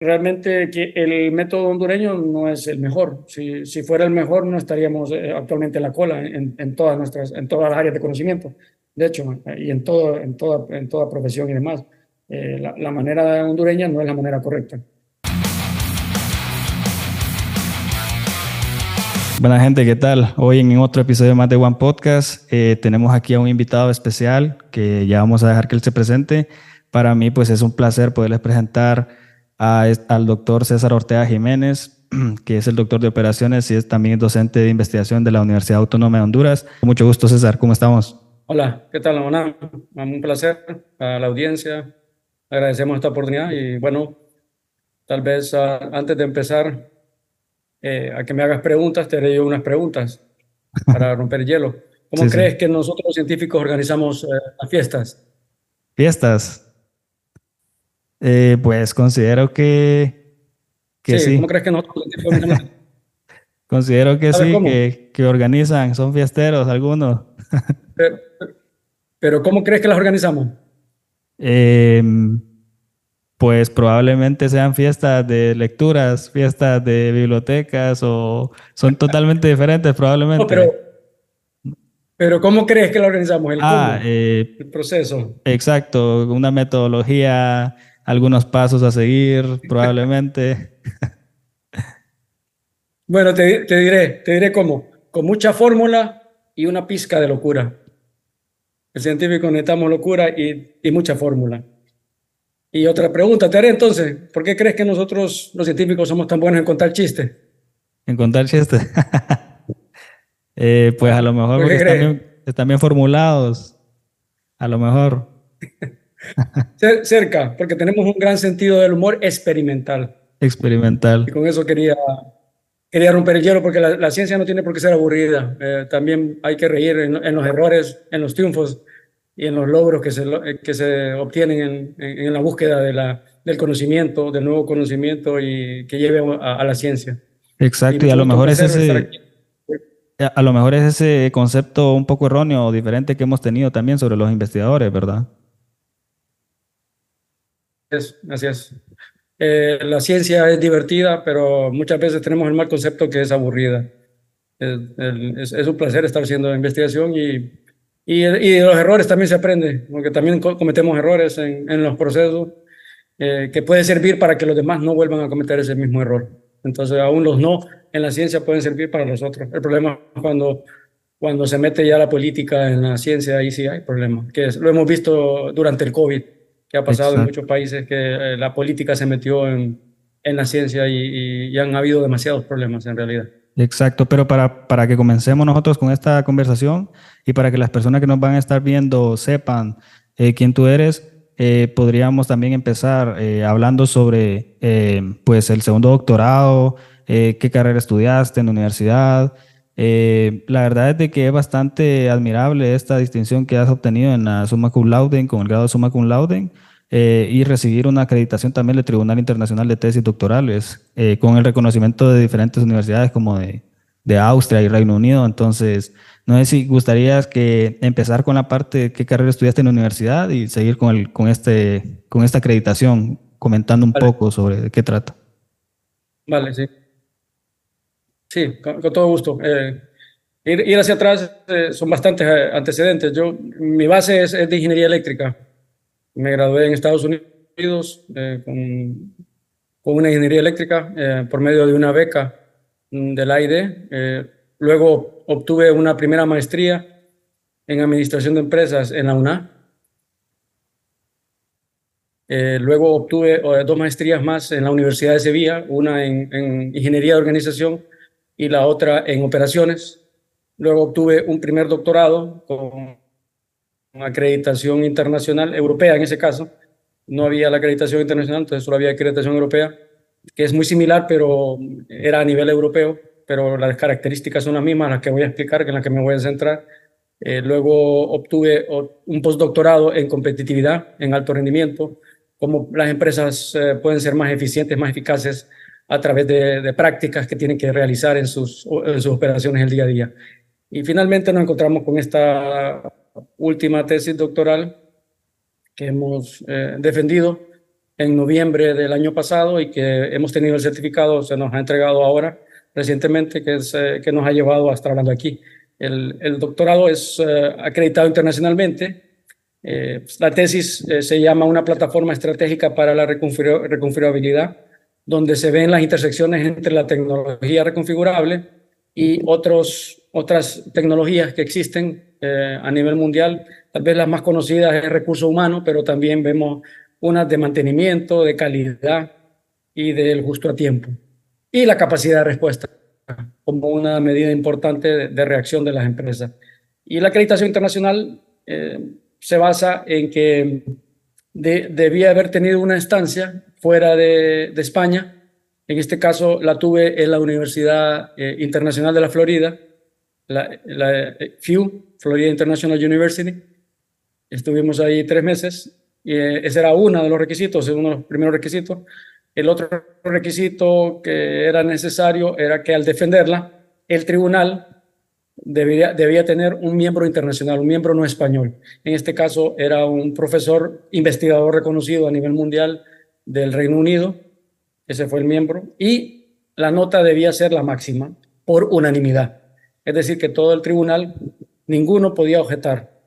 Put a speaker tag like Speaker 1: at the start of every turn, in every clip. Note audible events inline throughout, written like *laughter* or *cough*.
Speaker 1: realmente que el método hondureño no es el mejor. Si, si fuera el mejor, no estaríamos eh, actualmente en la cola en, en, todas nuestras, en todas las áreas de conocimiento. De hecho, y en, todo, en, toda, en toda profesión y demás. Eh, la, la manera hondureña no es la manera correcta.
Speaker 2: Buena gente, ¿qué tal? Hoy en otro episodio más de One Podcast eh, tenemos aquí a un invitado especial que ya vamos a dejar que él se presente. Para mí pues es un placer poderles presentar al doctor César Ortega Jiménez, *clears throat* que es el doctor de operaciones y es también docente de investigación de la Universidad Autónoma de Honduras. Mucho gusto, César. ¿Cómo estamos?
Speaker 1: Hola, ¿qué tal, Mona? Un placer a la audiencia. Agradecemos esta oportunidad y bueno, tal vez uh, antes de empezar eh, a que me hagas preguntas, te haré yo unas preguntas *laughs* para romper el hielo. ¿Cómo sí, crees sí. que nosotros los científicos organizamos eh, las fiestas?
Speaker 2: Fiestas. Eh, pues considero que, que sí,
Speaker 1: sí. ¿Cómo crees que organizamos? *laughs*
Speaker 2: considero que sí, que, que, organizan, son fiesteros algunos.
Speaker 1: pero, pero, ¿cómo crees que las organizamos?
Speaker 2: Eh, pues probablemente sean fiestas de lecturas, fiestas de bibliotecas o son totalmente diferentes probablemente.
Speaker 1: No, pero, pero ¿cómo crees que lo organizamos? El,
Speaker 2: ah, eh,
Speaker 1: el proceso.
Speaker 2: Exacto, una metodología algunos pasos a seguir, *laughs* probablemente.
Speaker 1: bueno, te, te, diré, te diré cómo. Con mucha fórmula y una pizca de locura. El científico necesitamos locura y, y mucha fórmula. Y otra pregunta te haré entonces, ¿por qué crees que nosotros los científicos somos tan buenos en contar chistes?
Speaker 2: En contar chistes. *laughs* eh, pues a lo mejor porque están bien, están bien formulados. A lo mejor. *laughs*
Speaker 1: Cerca, porque tenemos un gran sentido del humor experimental.
Speaker 2: Experimental.
Speaker 1: Y con eso quería, quería romper el hielo, porque la, la ciencia no tiene por qué ser aburrida. Eh, también hay que reír en, en, los errores, en los triunfos y en los logros que se, que se obtienen en, en la búsqueda de la, del conocimiento, del nuevo conocimiento y que lleve a, a la ciencia.
Speaker 2: Exacto, y, y a lo mejor es ese... A lo mejor es ese concepto un poco erróneo o diferente que hemos tenido también sobre los investigadores, ¿verdad?
Speaker 1: Es. Eh, la ciencia es divertida, pero muchas veces tenemos el mal concepto que es aburrida. Es, un placer estar haciendo investigación y, y, de los errores también se aprende, porque también cometemos errores en, en los procesos eh, que puede servir para que los demás no vuelvan a cometer ese mismo error. Entonces, aún los no en la ciencia pueden servir para los otros. El problema es cuando, cuando se mete ya la política en la ciencia, ahí sí hay problema, que lo hemos visto durante el COVID que ha pasado Exacto. en muchos países, que eh, la política se metió en, en la ciencia y, y, y, han habido demasiados problemas en realidad.
Speaker 2: Exacto, pero para, para que comencemos nosotros con esta conversación y para que las personas que nos van a estar viendo sepan eh, quién tú eres, eh, podríamos también empezar eh, hablando sobre eh, pues el segundo doctorado, qué carrera estudiaste en la universidad. La verdad es de que es bastante admirable esta distinción que has obtenido en la summa cum laude, con el grado de summa cum laude, y recibir una acreditación también del Tribunal Internacional de Tesis Doctorales, con el reconocimiento de diferentes universidades como de, de Austria y Reino Unido. Entonces, no sé si gustarías que empezar con la parte de qué carrera estudiaste en la universidad y seguir con, el, con, este, con esta acreditación, comentando un vale. poco sobre de qué trata.
Speaker 1: Vale, sí. Sí, con, con todo gusto. Eh, ir, ir, hacia atrás eh, son bastantes eh, antecedentes. Yo, mi base es, es, de ingeniería eléctrica. Me gradué en Estados Unidos eh, con, con, una ingeniería eléctrica eh, por medio de una beca mm, del AID Luego obtuve una primera maestría en Administración de Empresas en la UNA. Eh, luego obtuve eh, dos maestrías más en la Universidad de Sevilla, una en, en, Ingeniería de Organización y la otra en Operaciones. Luego obtuve un primer doctorado con acreditación internacional, europea en ese caso. No había la acreditación internacional, entonces solo había acreditación europea, que es muy similar, pero era a nivel europeo pero las características son las mismas, las que voy a explicar, que en las que me voy a centrar. Eh, luego obtuve un postdoctorado en competitividad, en alto rendimiento, cómo las empresas eh, pueden ser más eficientes, más eficaces a través de, prácticas que tienen que realizar en sus, operaciones el día a día. Y finalmente nos encontramos con esta última tesis doctoral que hemos eh, defendido en noviembre del año pasado y que hemos tenido el certificado, se nos ha entregado ahora recientemente, que, eh, nos ha llevado a estar hablando aquí. El, doctorado es eh, acreditado internacionalmente. La tesis se llama Una plataforma estratégica para la reconfigurabilidad, donde se ven las intersecciones entre la tecnología reconfigurable y otros, otras tecnologías que existen a nivel mundial. Tal vez las más conocidas es recurso humano, pero también vemos unas de mantenimiento, de calidad y del justo a tiempo. Y la capacidad de respuesta como una medida importante de, reacción de las empresas. Y la acreditación internacional eh, se basa en que debía haber tenido una estancia fuera de, España. En este caso la tuve en la Universidad eh, Internacional de la Florida, la, la eh, FIU, Florida International University. Estuvimos ahí tres meses y ese era uno de los requisitos, uno de los primeros requisitos. El otro requisito que era necesario era que al defenderla, el tribunal debía, debía tener un miembro internacional, un miembro no español. En este caso era un profesor investigador reconocido a nivel mundial del Reino Unido, ese fue el miembro, y la nota debía ser la máxima por unanimidad. Es decir, que todo el tribunal, ninguno podía objetar.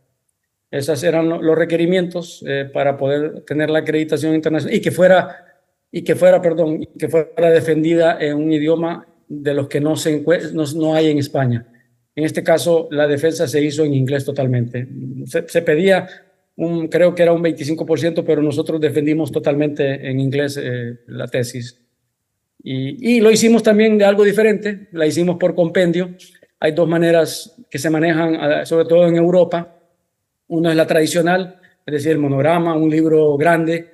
Speaker 1: Esos eran los requerimientos eh, para poder tener la acreditación internacional y que fuera y que fuera, perdón, que fuera defendida en un idioma de los que no, se no, no hay en España. En este caso, la defensa se hizo en inglés totalmente. Se, pedía, un, creo que era un 25%, pero nosotros defendimos totalmente en inglés eh, la tesis. Y, y, lo hicimos también de algo diferente, la hicimos por compendio. Hay dos maneras que se manejan, ah, sobre todo en Europa. Uno es la tradicional, es decir, el monograma, un libro grande,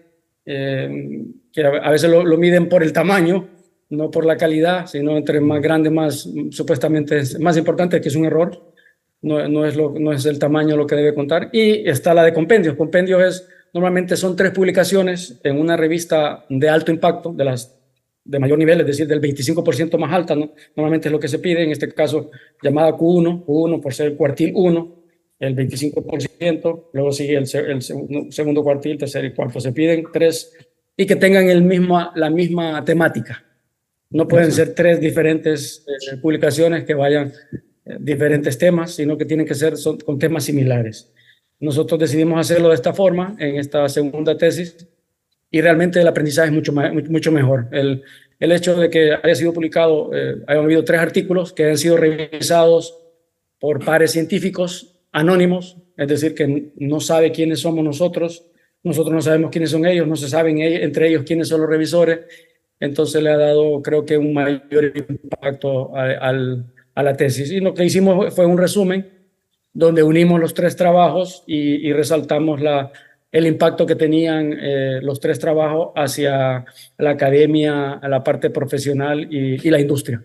Speaker 1: eh, que a veces lo, miden por el tamaño, no por la calidad, sino entre más grande, más supuestamente es más importante, que es un error. No, no, es lo, no es el tamaño lo que debe contar. Y está la de compendios. Compendios es, normalmente son tres publicaciones en una revista de alto impacto, de las de mayor nivel, es decir, del 25% más alta, ¿no? normalmente es lo que se pide, en este caso llamada Q1, Q1 por ser el cuartil 1, el 25%, luego sigue el, el segundo, segundo, cuartil, tercer y cuarto. Se piden tres y que tengan el mismo, la misma temática. No pueden ser tres diferentes eh, publicaciones que vayan diferentes temas, sino que tienen que ser son, con temas similares. Nosotros decidimos hacerlo de esta forma en esta segunda tesis y realmente el aprendizaje es mucho, mucho mejor. El, el hecho de que haya sido publicado, eh, haya habido tres artículos que han sido revisados por pares científicos anónimos, es decir, que no sabe quiénes somos nosotros, nosotros no sabemos quiénes son ellos, no se saben entre ellos quiénes son los revisores, entonces le ha dado creo que un mayor impacto a, la tesis. Y lo que hicimos fue un resumen donde unimos los tres trabajos y, resaltamos la, el impacto que tenían eh, los tres trabajos hacia la academia, a la parte profesional y, la industria.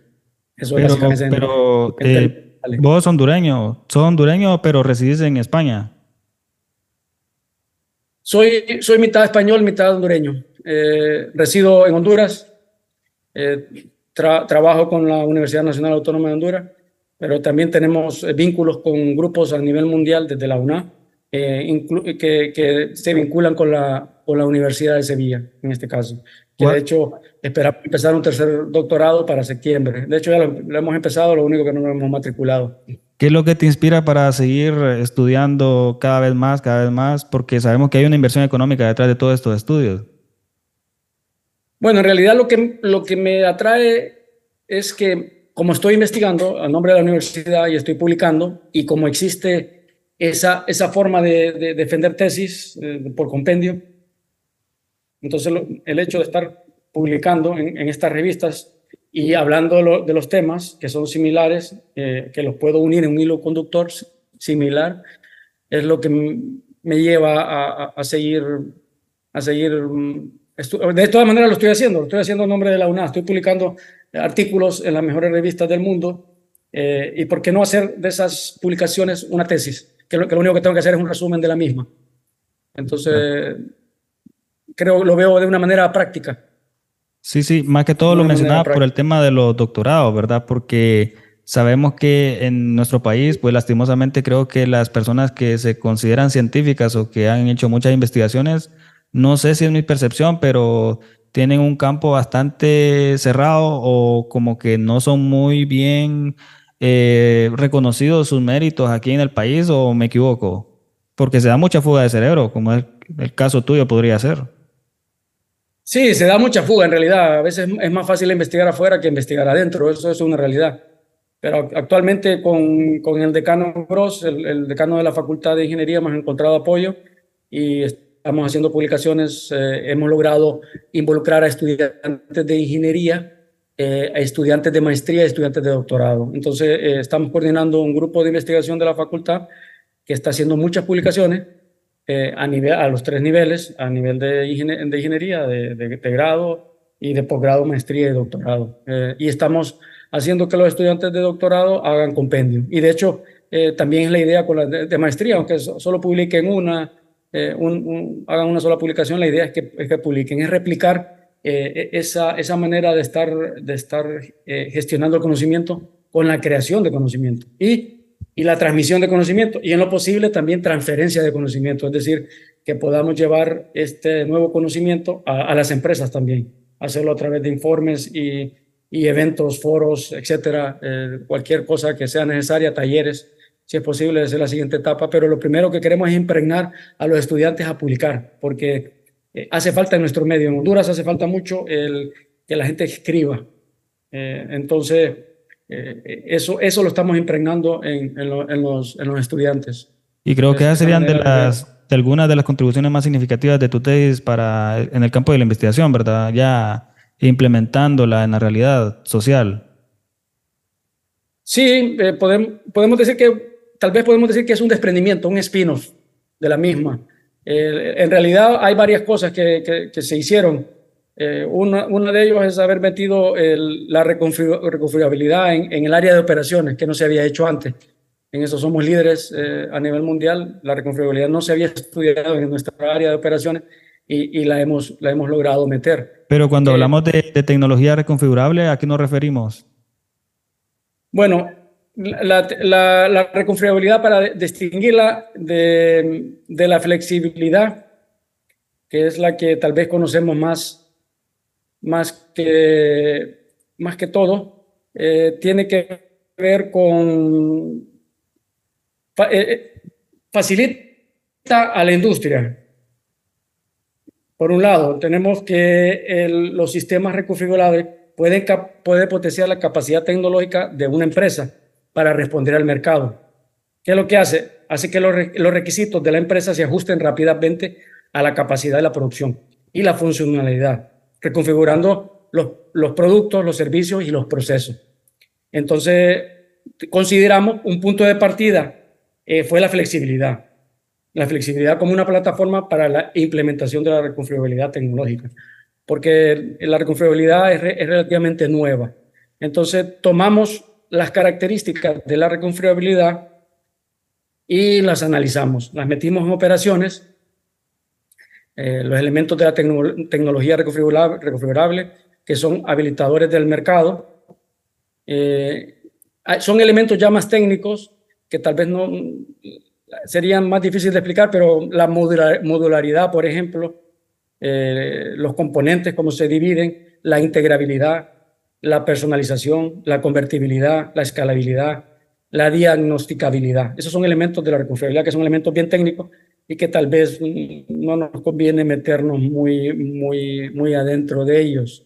Speaker 2: Eso pero, pero eh, vos hondureño, sos hondureño pero residís en España.
Speaker 1: Soy, soy mitad español, mitad hondureño. Eh, resido en Honduras, eh, trabajo con la Universidad Nacional Autónoma de Honduras, pero también tenemos eh, vínculos con grupos a nivel mundial desde la UNA, que, que, se vinculan con la, con la Universidad de Sevilla, en este caso. Que de hecho, esperamos empezar un tercer doctorado para septiembre. De hecho, ya lo, lo hemos empezado, lo único que no lo hemos matriculado.
Speaker 2: ¿Qué es lo que te inspira para seguir estudiando cada vez más, cada vez más? Porque sabemos que hay una inversión económica detrás de todos estos estudios.
Speaker 1: Bueno, en realidad lo que, lo que me atrae es que como estoy investigando a nombre de la universidad y estoy publicando, y como existe esa, esa forma de, defender tesis eh, por compendio, entonces el hecho de estar publicando en, en estas revistas y hablando de, los temas que son similares, eh, que los puedo unir en un hilo conductor similar, es lo que me lleva a, seguir, a seguir. De todas maneras lo estoy haciendo, lo estoy haciendo en nombre de la UNA, estoy publicando artículos en las mejores revistas del mundo. Eh, ¿Y por qué no hacer de esas publicaciones una tesis? Que lo, que lo único que tengo que hacer es un resumen de la misma. Entonces, creo, lo veo de una manera práctica.
Speaker 2: Sí, sí, más que todo lo mencionaba por el tema de los doctorados, ¿verdad? Porque sabemos que en nuestro país, pues lastimosamente creo que las personas que se consideran científicas o que han hecho muchas investigaciones no sé si es mi percepción, pero tienen un campo bastante cerrado o como que no son muy bien eh, reconocidos sus méritos aquí en el país o me equivoco? Porque se da mucha fuga de cerebro, como es el caso tuyo podría ser.
Speaker 1: Sí, se da mucha fuga en realidad. A veces es más fácil investigar afuera que investigar adentro, eso es una realidad. Pero actualmente con, con el decano Gross, el, decano de la Facultad de Ingeniería, hemos encontrado apoyo y estamos haciendo publicaciones. Eh, hemos logrado involucrar a estudiantes de ingeniería, eh, a estudiantes de maestría y estudiantes de doctorado. Entonces, eh, estamos coordinando un grupo de investigación de la facultad que está haciendo muchas publicaciones a, nivel, a los tres niveles, a nivel de, ingeniería, de, de, grado y de posgrado, maestría y doctorado. y estamos haciendo que los estudiantes de doctorado hagan compendio. Y de hecho, también es la idea con la de, maestría, aunque solo publiquen una, eh, hagan una sola publicación, la idea es que, publiquen, es replicar eh, e, esa, esa manera de estar, de estar gestionando el conocimiento con la creación de conocimiento y, y la transmisión de conocimiento y en lo posible también transferencia de conocimiento, es decir, que podamos llevar este nuevo conocimiento a, las empresas también, hacerlo a través de informes y y eventos, foros, etcétera, eh, cualquier cosa que sea necesaria, talleres, si es posible, esa es la siguiente etapa. Pero lo primero que queremos es impregnar a los estudiantes a publicar, porque eh, hace falta en nuestro medio. En Honduras hace falta mucho el, que la gente escriba. Eh, entonces, eso, eso lo estamos impregnando en, en, los, en los, estudiantes.
Speaker 2: Y creo que esas serían de las de algunas de las contribuciones más significativas de tu tesis para en el campo de la investigación, ¿verdad? Ya implementándola en la realidad social.
Speaker 1: Sí, eh, podemos, podemos decir que, tal vez podemos decir que es un desprendimiento, un spin-off de la misma. Eh, en realidad hay varias cosas que, que, se hicieron. Eh, una, una, de ellos es haber metido la reconfigurabilidad en, en, el área de operaciones, que no se había hecho antes. En eso somos líderes a nivel mundial. La reconfigurabilidad no se había estudiado en nuestra área de operaciones y, la, hemos, la hemos logrado meter.
Speaker 2: Pero cuando eh, hablamos de, tecnología reconfigurable, ¿a qué nos referimos?
Speaker 1: Bueno, la, la, reconfigurabilidad para distinguirla de, la flexibilidad, que es la que tal vez conocemos más, más, que, más que todo, eh, tiene que ver con... Eh, facilita a la industria. Por un lado, tenemos que los sistemas reconfigurables pueden, puede potenciar la capacidad tecnológica de una empresa para responder al mercado. ¿Qué es lo que hace? Hace que los, requisitos de la empresa se ajusten rápidamente a la capacidad de la producción y la funcionalidad, reconfigurando los, productos, los servicios y los procesos. Entonces, consideramos un punto de partida eh, fue la flexibilidad la flexibilidad como una plataforma para la implementación de la reconfigurabilidad tecnológica, porque la reconfigurabilidad es, relativamente nueva. Entonces, tomamos las características de la reconfigurabilidad y las analizamos, las metimos en operaciones, eh, los elementos de la tecnología reconfigurable, que son habilitadores del mercado, eh, son elementos ya más técnicos que tal vez no serían más difíciles de explicar, pero la modularidad, por ejemplo, eh, los componentes, cómo se dividen, la integrabilidad, la personalización, la convertibilidad, la escalabilidad, la diagnosticabilidad. Esos son elementos de la reconfigurabilidad que son elementos bien técnicos y que tal vez no nos conviene meternos muy, muy, muy adentro de ellos.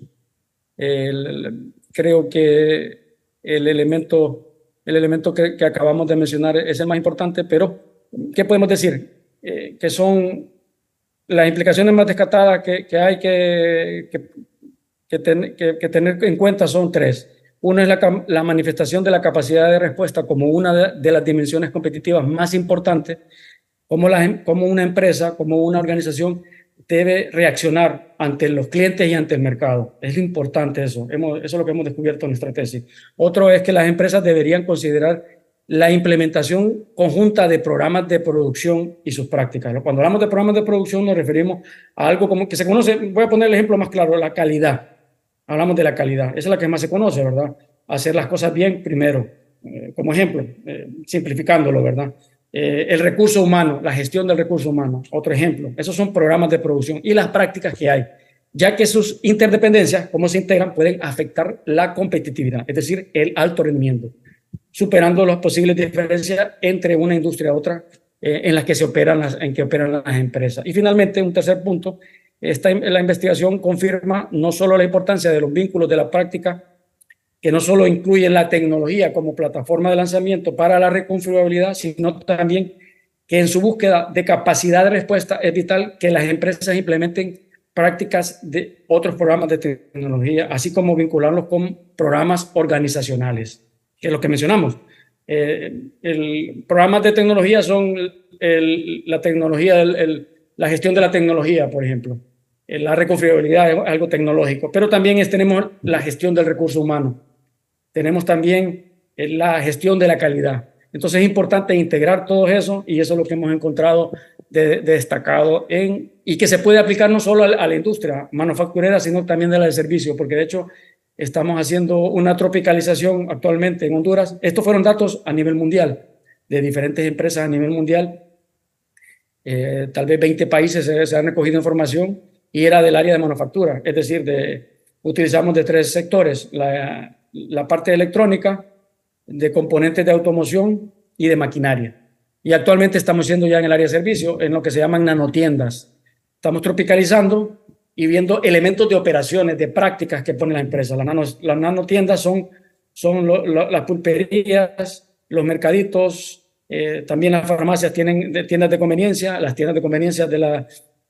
Speaker 1: creo que el elemento, el elemento que, acabamos de mencionar es el más importante, pero ¿qué podemos decir? Eh, que son las implicaciones más descartadas que, hay que, tener en cuenta son tres. Uno es la, la, manifestación de la capacidad de respuesta como una de, las dimensiones competitivas más importantes, como, la, como una empresa, como una organización debe reaccionar ante los clientes y ante el mercado. Es importante eso. Hemos, eso es lo que hemos descubierto en nuestra tesis. Otro es que las empresas deberían considerar la implementación conjunta de programas de producción y sus prácticas. Cuando hablamos de programas de producción nos referimos a algo como que se conoce, voy a poner el ejemplo más claro, la calidad. Hablamos de la calidad, esa es la que más se conoce, ¿verdad? Hacer las cosas bien primero, eh, como ejemplo, eh, simplificándolo, ¿verdad? Eh, el recurso humano, la gestión del recurso humano, otro ejemplo. Esos son programas de producción y las prácticas que hay, ya que sus interdependencias, cómo se integran, pueden afectar la competitividad, es decir, el alto rendimiento, superando las posibles diferencias entre una industria y otra eh, en las que se operan en que operan las empresas. Y finalmente, un tercer punto, esta, la investigación confirma no solo la importancia de los vínculos de la práctica que no solo incluye la tecnología como plataforma de lanzamiento para la reconfigurabilidad, sino también que en su búsqueda de capacidad de respuesta es vital que las empresas implementen prácticas de otros programas de tecnología, así como vincularlos con programas organizacionales, que es lo que mencionamos. Eh, el, programas de tecnología son la tecnología, la gestión de la tecnología, por ejemplo. Eh, la reconfigurabilidad es algo tecnológico, pero también es, tenemos la gestión del recurso humano tenemos también eh, la gestión de la calidad. Entonces es importante integrar todo eso y eso es lo que hemos encontrado de, destacado en, y que se puede aplicar no solo a, la industria manufacturera, sino también de la de servicio, porque de hecho estamos haciendo una tropicalización actualmente en Honduras. Estos fueron datos a nivel mundial, de diferentes empresas a nivel mundial. Eh, tal vez 20 países se, han recogido información y era del área de manufactura, es decir, de, utilizamos de tres sectores, la, la parte electrónica, de componentes de automoción y de maquinaria. Y actualmente estamos yendo ya en el área de servicio, en lo que se llaman nanotiendas. Estamos tropicalizando y viendo elementos de operaciones, de prácticas que pone la empresa. Las, nanotiendas son, son las pulperías, los mercaditos, eh, también las farmacias tienen tiendas de conveniencia, las tiendas de conveniencia de la,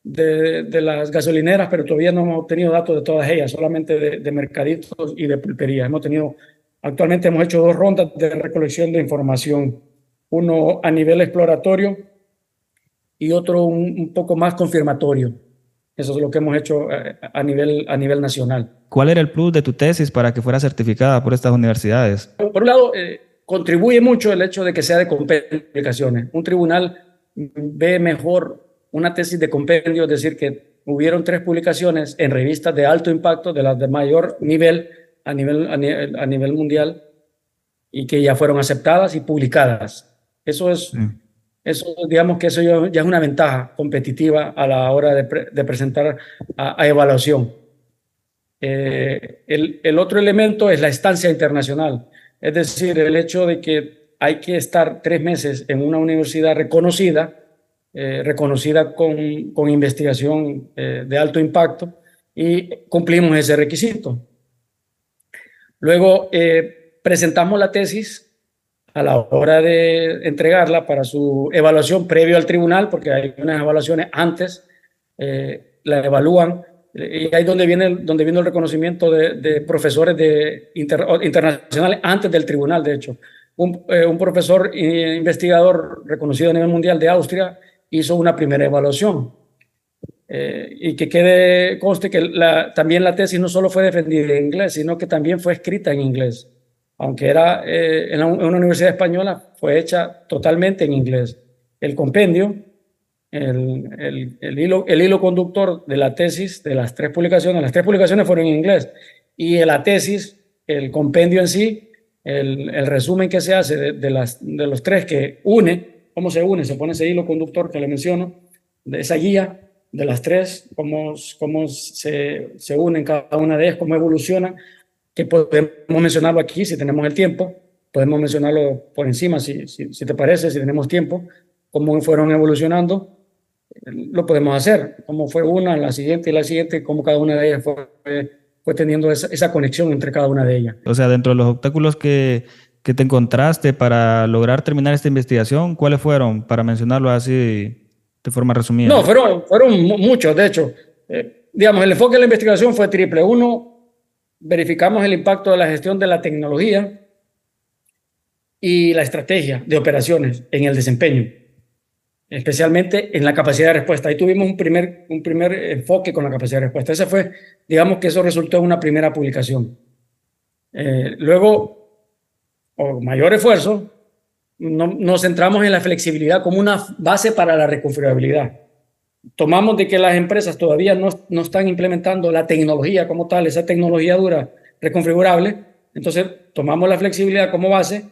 Speaker 1: de, las gasolineras, pero todavía no hemos tenido datos de todas ellas, solamente de, mercaditos y de pulperías. Hemos tenido, actualmente hemos hecho dos rondas de recolección de información, uno a nivel exploratorio y otro un, poco más confirmatorio. Eso es lo que hemos hecho eh, a, nivel, a nivel nacional.
Speaker 2: ¿Cuál era el plus de tu tesis para que fuera certificada por estas universidades?
Speaker 1: Por un lado, eh, contribuye mucho el hecho de que sea de complicaciones. Un tribunal ve mejor una tesis de compendio, es decir, que hubieron tres publicaciones en revistas de alto impacto, de las de mayor nivel a nivel, a nivel, mundial, y que ya fueron aceptadas y publicadas. Eso es, eso, digamos que eso ya, es una ventaja competitiva a la hora de, presentar a, evaluación. Eh, el, el otro elemento es la estancia internacional, es decir, el hecho de que hay que estar tres meses en una universidad reconocida eh, reconocida con, con investigación eh, de alto impacto y cumplimos ese requisito. Luego eh, presentamos la tesis a la hora de entregarla para su evaluación previo al tribunal, porque hay unas evaluaciones antes, la evalúan y ahí donde viene, donde viene el reconocimiento de, profesores de internacionales antes del tribunal, de hecho. Un, un profesor investigador reconocido a nivel mundial de Austria hizo una primera evaluación. Eh, y que quede, conste que también la tesis no solo fue defendida en inglés, sino que también fue escrita en inglés. Aunque era eh, en, una universidad española, fue hecha totalmente en inglés. El compendio, el, el, el, hilo, el hilo conductor de la tesis, de las tres publicaciones, las tres publicaciones fueron en inglés. Y la tesis, el compendio en sí, el, el resumen que se hace de, de, las, de los tres que une cómo se une, se pone ese hilo conductor que le menciono, de esa guía de las tres, cómo, cómo se, se unen cada una de ellas, cómo evolucionan, que podemos mencionarlo aquí si tenemos el tiempo, podemos mencionarlo por encima si, si, te parece, si tenemos tiempo, cómo fueron evolucionando, lo podemos hacer, cómo fue una, la siguiente y la siguiente, cómo cada una de ellas fue, fue teniendo esa, esa conexión entre cada una de ellas.
Speaker 2: O sea, dentro de los obstáculos que que te encontraste para lograr terminar esta investigación? ¿Cuáles fueron, para mencionarlo así de forma resumida?
Speaker 1: No, fueron, fueron muchos, de hecho. Eh, digamos, el enfoque de la investigación fue triple. Uno, verificamos el impacto de la gestión de la tecnología y la estrategia de operaciones en el desempeño, especialmente en la capacidad de respuesta. Ahí tuvimos un primer, un primer enfoque con la capacidad de respuesta. Ese fue, digamos que eso resultó en una primera publicación. Eh, luego o mayor esfuerzo, no, nos centramos en la flexibilidad como una base para la reconfigurabilidad. Tomamos de que las empresas todavía no, no están implementando la tecnología como tal, esa tecnología dura reconfigurable, entonces tomamos la flexibilidad como base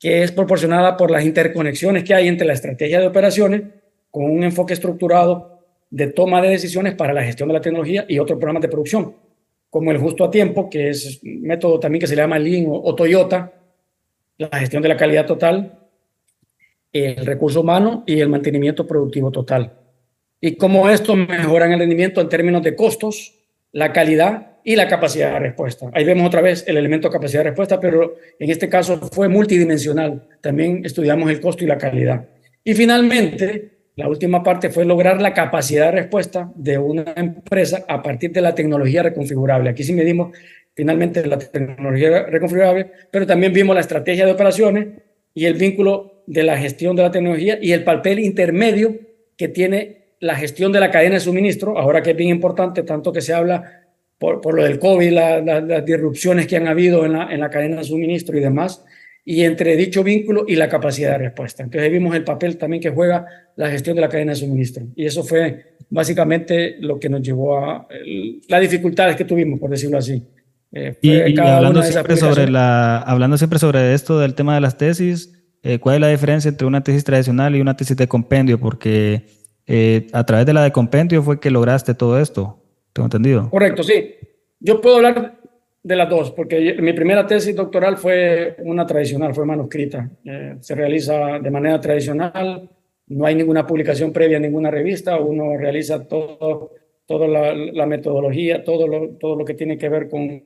Speaker 1: que es proporcionada por las interconexiones que hay entre la estrategia de operaciones con un enfoque estructurado de toma de decisiones para la gestión de la tecnología y otros programas de producción, como el justo a tiempo, que es un método también que se llama Lean o, Toyota, la gestión de la calidad total, el recurso humano y el mantenimiento productivo total. Y cómo esto mejora el rendimiento en términos de costos, la calidad y la capacidad de respuesta. Ahí vemos otra vez el elemento capacidad de respuesta, pero en este caso fue multidimensional. También estudiamos el costo y la calidad. Y finalmente, la última parte fue lograr la capacidad de respuesta de una empresa a partir de la tecnología reconfigurable. Aquí sí medimos finalmente la tecnología reconfigurable, pero también vimos la estrategia de operaciones y el vínculo de la gestión de la tecnología y el papel intermedio que tiene la gestión de la cadena de suministro, ahora que es bien importante, tanto que se habla por, por lo del COVID, las disrupciones que han habido en la, en la cadena de suministro y demás, y entre dicho vínculo y la capacidad de respuesta. Entonces vimos el papel también que juega la gestión de la cadena de suministro. Y eso fue básicamente lo que nos llevó a las dificultades que tuvimos, por decirlo así.
Speaker 2: Eh, y, hablando, siempre sobre la, hablando siempre sobre esto del tema de las tesis, eh, ¿cuál es la diferencia entre una tesis tradicional y una tesis de compendio? Porque eh, a través de la de compendio fue que lograste todo esto. ¿Tengo entendido?
Speaker 1: Correcto, sí. Yo puedo hablar de las dos, porque mi primera tesis doctoral fue una tradicional, fue manuscrita. Eh, se realiza de manera tradicional, no hay ninguna publicación previa en ninguna revista, uno realiza todo, toda la, metodología, todo lo, todo lo que tiene que ver con,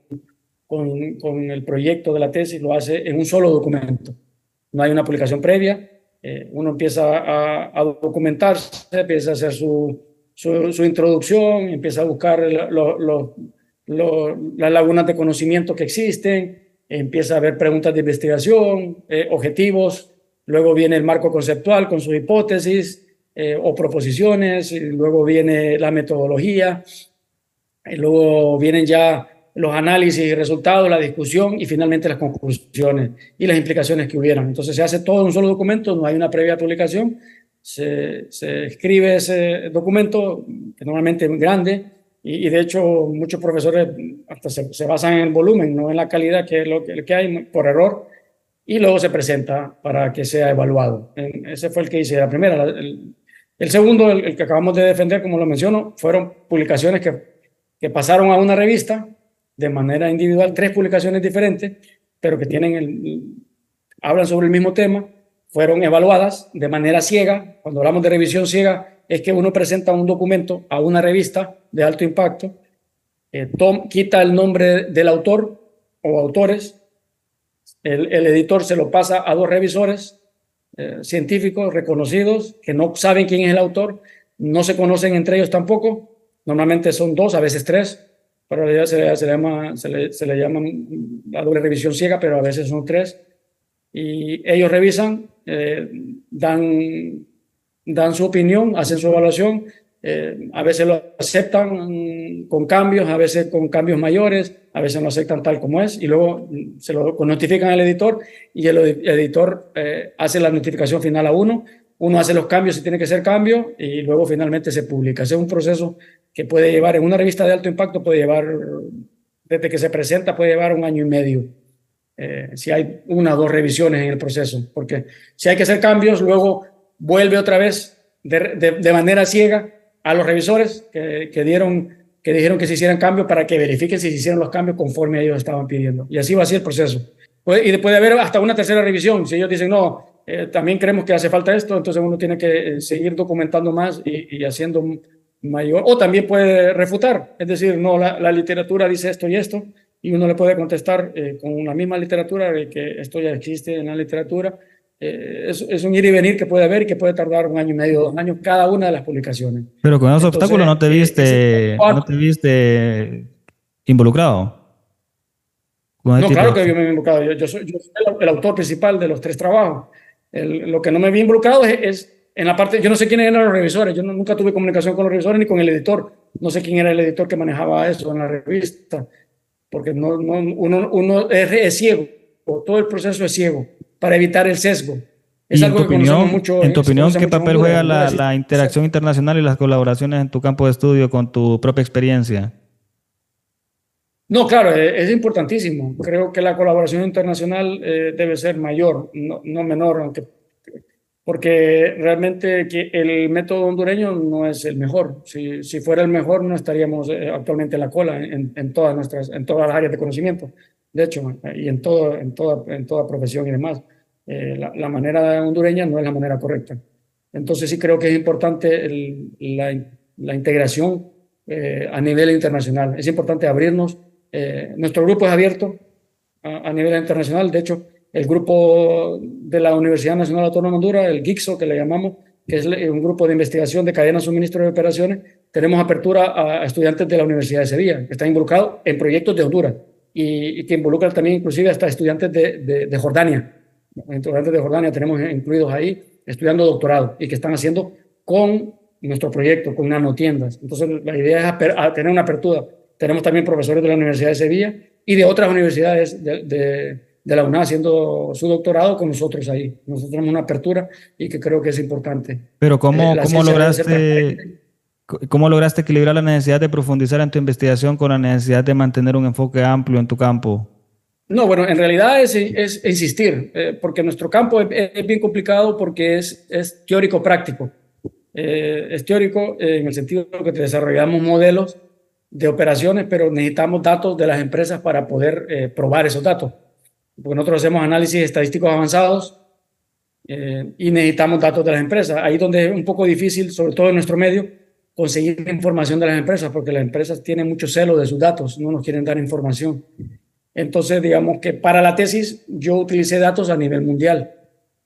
Speaker 1: con, el proyecto de la tesis, lo hace en un solo documento. No hay una publicación previa, eh, uno empieza a, a documentarse, empieza a hacer su, su, introducción, empieza a buscar las lagunas de conocimiento que existen, empieza a ver preguntas de investigación, eh, objetivos, luego viene el marco conceptual con sus hipótesis eh, o proposiciones, y luego viene la metodología, y luego vienen ya los análisis y resultados, la discusión y finalmente las conclusiones y las implicaciones que hubieran. Entonces se hace todo en un solo documento, no hay una previa publicación, se, escribe ese documento, que normalmente es grande, y, de hecho muchos profesores hasta se, basan en el volumen, no en la calidad que lo que, hay por error, y luego se presenta para que sea evaluado. Ese fue el que hice la primera. El, segundo, el, que acabamos de defender, como lo menciono, fueron publicaciones que, que pasaron a una revista de manera individual, tres publicaciones diferentes, pero que tienen el, hablan sobre el mismo tema fueron evaluadas de manera ciega. Cuando hablamos de revisión ciega, es que uno presenta un documento a una revista de alto impacto, eh, quita el nombre del autor o autores, el, editor se lo pasa a dos revisores eh, científicos reconocidos que no saben quién es el autor, no se conocen entre ellos tampoco, normalmente son dos, a veces tres, pero se le, se le llama, se le, se le llama la doble revisión ciega, pero a veces son tres y ellos revisan, eh, dan, dan su opinión, hacen su evaluación, eh, a veces lo aceptan con cambios, a veces con cambios mayores, a veces lo aceptan tal como es y luego se lo notifican al editor y el editor eh, hace la notificación final a uno, uno hace los cambios si tiene que ser cambio y luego finalmente se publica. Es un proceso que puede llevar en una revista de alto impacto, puede llevar, desde que se presenta, puede llevar un año y medio. Eh, si hay una o dos revisiones en el proceso, porque si hay que hacer cambios, luego vuelve otra vez de, manera ciega a los revisores que, dieron, que dijeron que se hicieran cambios para que verifiquen si se hicieron los cambios conforme ellos estaban pidiendo. Y así va a ser el proceso. y después de haber hasta una tercera revisión. Si ellos dicen, no, eh, también creemos que hace falta esto, entonces uno tiene que eh, seguir documentando más y, y haciendo mayor, o también puede refutar, es decir, no, la, la literatura dice esto y esto, y uno le puede contestar eh, con la misma literatura de que esto ya existe en la literatura. Eh, es, es, un ir y venir que puede haber y que puede tardar un año y medio, dos años cada una de las publicaciones.
Speaker 2: Pero con esos obstáculos no te eh, viste, no te viste involucrado.
Speaker 1: No, claro que yo me he involucrado. Yo, soy, yo soy el, autor principal de los tres trabajos. lo que no me vi involucrado es, en la parte, yo no sé quiénes eran los revisores, yo nunca tuve comunicación con los revisores ni con el editor. No sé quién era el editor que manejaba eso en la revista porque no, no, uno, uno es, ciego, todo el proceso es ciego, para evitar el sesgo.
Speaker 2: Es algo en tu opinión, mucho. En tu opinión, ¿qué papel juega la, la, interacción internacional y las colaboraciones en tu campo de estudio con tu propia experiencia?
Speaker 1: No, claro, e, es, importantísimo. Creo que la colaboración internacional eh, debe ser mayor, no, menor, aunque, porque realmente el método hondureño no es el mejor. Si, si fuera el mejor, no estaríamos eh, actualmente en la cola en, en, todas nuestras, en todas las áreas de conocimiento. De hecho, y en, todo, en, toda, en toda profesión y demás. Eh, la, manera hondureña no es la manera correcta. Entonces sí creo que es importante la, la, integración a nivel internacional. Es importante abrirnos eh, nuestro grupo es abierto a, nivel internacional. De hecho, el grupo de la Universidad Nacional Autónoma de Honduras, el GIXO, que le llamamos, que es un grupo de investigación de cadena suministro de operaciones, tenemos apertura a, estudiantes de la Universidad de Sevilla, que están involucrados en proyectos de Honduras y, que involucran también inclusive hasta estudiantes de, de, Jordania. Estudiantes de Jordania tenemos incluidos ahí estudiando doctorado y que están haciendo con nuestro proyecto, con nanotiendas. Entonces, la idea es tener una apertura tenemos también profesores de la Universidad de Sevilla y de otras universidades de, de, la UNA haciendo su doctorado con nosotros ahí. Nosotros tenemos una apertura y que creo que es importante.
Speaker 2: Pero ¿cómo, eh, ¿cómo lograste, ¿cómo lograste equilibrar la necesidad de profundizar en tu investigación con la necesidad de mantener un enfoque amplio en tu campo?
Speaker 1: No, bueno, en realidad es, es insistir, eh, porque nuestro campo es, bien complicado porque es, es teórico-práctico. Eh, es teórico en el sentido de que desarrollamos modelos de operaciones, pero necesitamos datos de las empresas para poder eh, probar esos datos. Porque nosotros hacemos análisis estadísticos avanzados eh, y necesitamos datos de las empresas. Ahí donde es un poco difícil, sobre todo en nuestro medio, conseguir información de las empresas, porque las empresas tienen mucho celo de sus datos, no nos quieren dar información. Entonces, digamos que para la tesis yo utilicé datos a nivel mundial.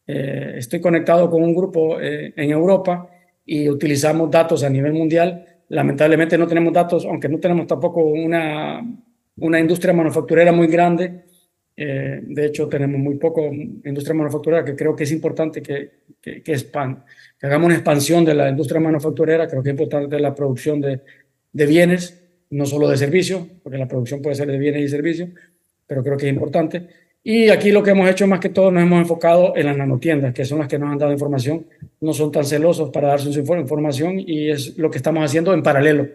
Speaker 1: Eh, estoy conectado con un grupo en Europa y utilizamos datos a nivel mundial Lamentablemente no tenemos datos, aunque no tenemos tampoco una, una industria manufacturera muy grande. Eh, de hecho, tenemos muy poco industria manufacturera, que creo que es importante que, que, que, que hagamos una expansión de la industria manufacturera. Creo que es importante la producción de, de bienes, no solo de servicios, porque la producción puede ser de bienes y servicios, pero creo que es importante. Y aquí lo que hemos hecho más que todo nos hemos enfocado en las nanotiendas, que son las que nos han dado información, no son tan celosos para darse su información y es lo que estamos haciendo en paralelo.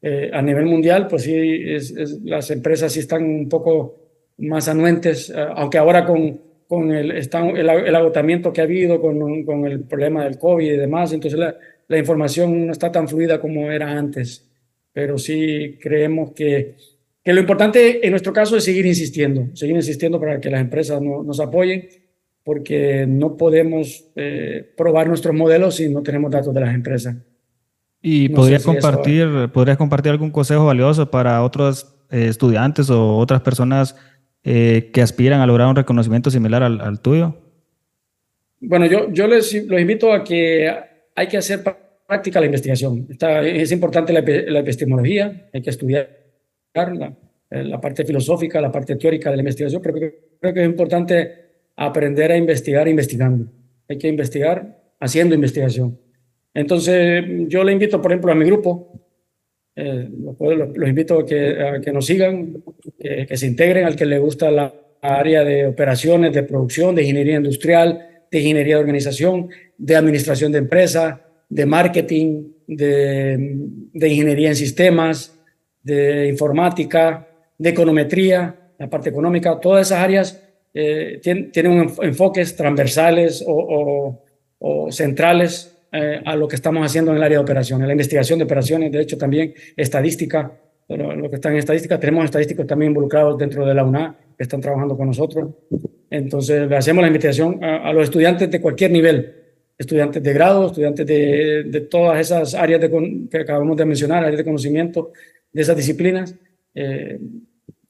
Speaker 1: Eh, a nivel mundial, pues sí, es, las empresas sí están un poco más anuentes, eh, aunque ahora con, con el, están, el, agotamiento que ha habido con, con, el problema del COVID y demás, entonces la, la información no está tan fluida como era antes, pero sí creemos que que lo importante en nuestro caso es seguir insistiendo, seguir insistiendo para que las empresas nos apoyen, porque no podemos eh, probar nuestros modelos si no tenemos datos de las empresas.
Speaker 2: ¿Y podrías, compartir, podrías compartir algún consejo valioso para otros eh, estudiantes o otras personas eh, que aspiran a lograr un reconocimiento similar al, tuyo?
Speaker 1: Bueno, yo, yo les los invito a que hay que hacer práctica la investigación. Es importante la, epistemología, hay que estudiar la, la, parte filosófica, la parte teórica de la investigación, pero creo, que es importante aprender a investigar investigando. Hay que investigar haciendo investigación. Entonces, yo le invito, por ejemplo, a mi grupo, eh, los, invito a que, nos sigan, que, se integren al que le gusta la área de operaciones, de producción, de ingeniería industrial, de ingeniería de organización, de administración de empresa, de marketing, de, ingeniería en sistemas, de informática, de econometría, la parte económica, todas esas áreas eh, tienen, enfoques transversales o, centrales eh, a lo que estamos haciendo en el área de operaciones, la investigación de operaciones, de hecho también estadística, lo que está en estadística, tenemos estadísticos también involucrados dentro de la UNA que están trabajando con nosotros. Entonces, le hacemos la investigación a, los estudiantes de cualquier nivel, estudiantes de grado, estudiantes de, todas esas áreas que acabamos de mencionar, áreas de conocimiento, de esas disciplinas, eh,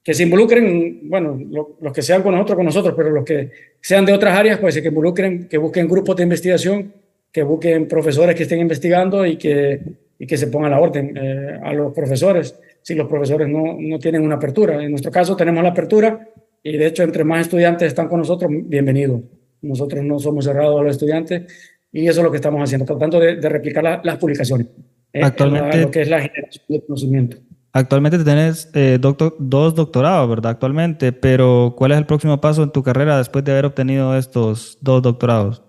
Speaker 1: que se involucren, bueno, los que sean con nosotros, con nosotros, pero los que sean de otras áreas, pues que involucren, que busquen grupos de investigación, que busquen profesores que estén investigando y que, y que se pongan la orden eh, a los profesores, si los profesores no, no tienen una apertura. En nuestro caso tenemos la apertura y de hecho entre más estudiantes están con nosotros, bienvenidos. Nosotros no somos cerrados a los estudiantes y eso es lo que estamos haciendo, tratando de, de replicar las publicaciones. Eh, Actualmente, lo que es la generación de conocimiento.
Speaker 2: Actualmente tienes eh, doctor, dos doctorados, ¿verdad? Actualmente, pero ¿cuál es el próximo paso en tu carrera después de haber obtenido estos dos doctorados?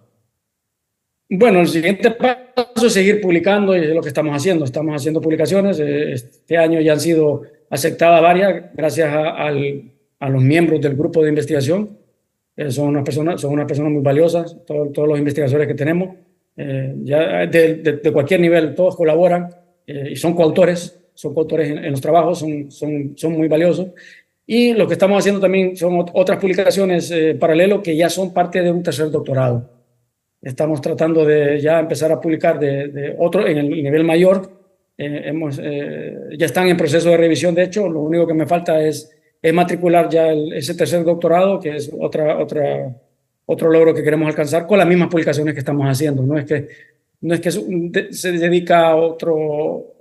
Speaker 1: Bueno, el siguiente paso es seguir publicando y es lo que estamos haciendo. Estamos haciendo publicaciones. Eh, este año ya han sido aceptadas varias gracias a, a los miembros del grupo de investigación. Eh, son unas personas, son unas personas muy valiosas, todos los investigadores que tenemos, eh, ya de, de, cualquier nivel, todos colaboran y son coautores, son coautores en, los trabajos, son, son, son muy valiosos. Y lo que estamos haciendo también son otras publicaciones paralelo que ya son parte de un tercer doctorado. Estamos tratando de ya empezar a publicar de, otro en el nivel mayor. Eh, hemos, eh, ya están en proceso de revisión, de hecho, lo único que me falta es, es matricular ya ese tercer doctorado, que es otra, otra, otro logro que queremos alcanzar con las mismas publicaciones que estamos haciendo. No es que, no es que se dedica a otro,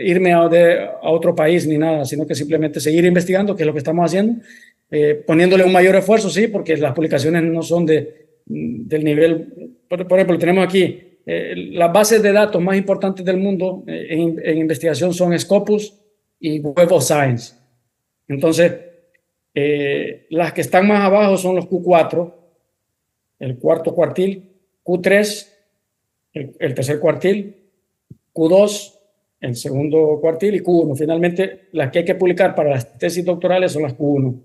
Speaker 1: irme a, a, otro país ni nada, sino que simplemente seguir investigando, que es lo que estamos haciendo, eh, poniéndole un mayor esfuerzo, sí, porque las publicaciones no son de del nivel, por, ejemplo, tenemos aquí eh, las bases de datos más importantes del mundo eh, en, investigación son Scopus y Web of Science. Entonces, eh, las que están más abajo son los Q4, el cuarto cuartil, Q3, el, el tercer cuartil, Q2, el segundo cuartil y Q1. Finalmente, las que hay que publicar para las tesis doctorales son las Q1,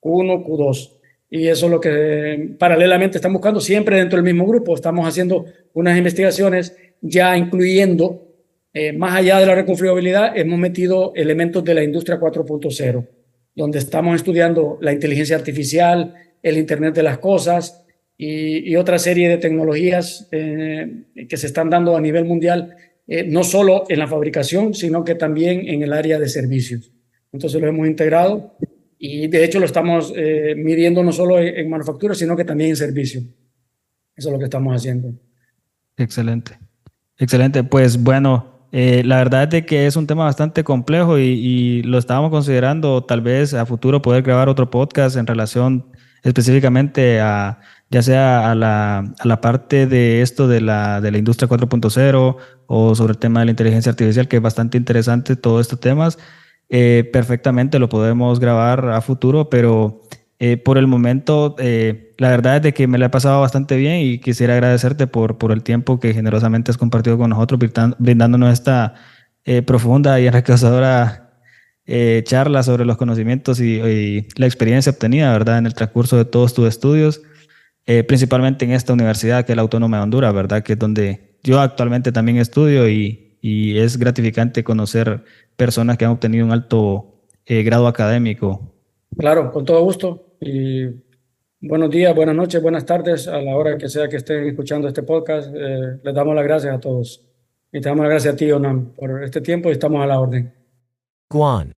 Speaker 1: Q1, Q2. Y eso es lo que paralelamente estamos buscando, siempre dentro del mismo grupo. Estamos haciendo unas investigaciones ya incluyendo, eh, más allá de la reconfigurabilidad, hemos metido elementos de la industria 4.0, donde estamos estudiando la inteligencia artificial, el Internet de las Cosas y, otra serie de tecnologías eh, que se están dando a nivel mundial, eh, no solo en la fabricación, sino que también en el área de servicios. Entonces lo hemos integrado y de hecho lo estamos eh, midiendo no solo en, manufactura, sino que también en servicio. Eso es lo que estamos haciendo.
Speaker 2: Excelente. Excelente. Pues bueno, eh, la verdad es de que es un tema bastante complejo y, lo estábamos considerando tal vez a futuro poder grabar otro podcast en relación específicamente a ya sea a la, a la parte de esto de la, de la industria 4.0 o sobre el tema de la inteligencia artificial, que es bastante interesante todos estos temas. Eh, perfectamente lo podemos grabar a futuro, pero eh, por el momento eh, la verdad es de que me la he pasado bastante bien y quisiera agradecerte por, por el tiempo que generosamente has compartido con nosotros, brindándonos esta profunda y enriquecedora charla sobre los conocimientos y, la experiencia obtenida, ¿verdad?, en el transcurso de todos tus estudios, principalmente en esta universidad que es la Autónoma de Honduras, ¿verdad?, que es donde yo actualmente también estudio y, y es gratificante conocer personas que han obtenido un alto eh, grado académico.
Speaker 1: Claro, con todo gusto. Y buenos días, buenas noches, buenas tardes a la hora que sea que estén escuchando este podcast. Eh, les damos las gracias a todos. Y te damos las gracias a ti, Onam, por este tiempo y estamos a la orden. Guan.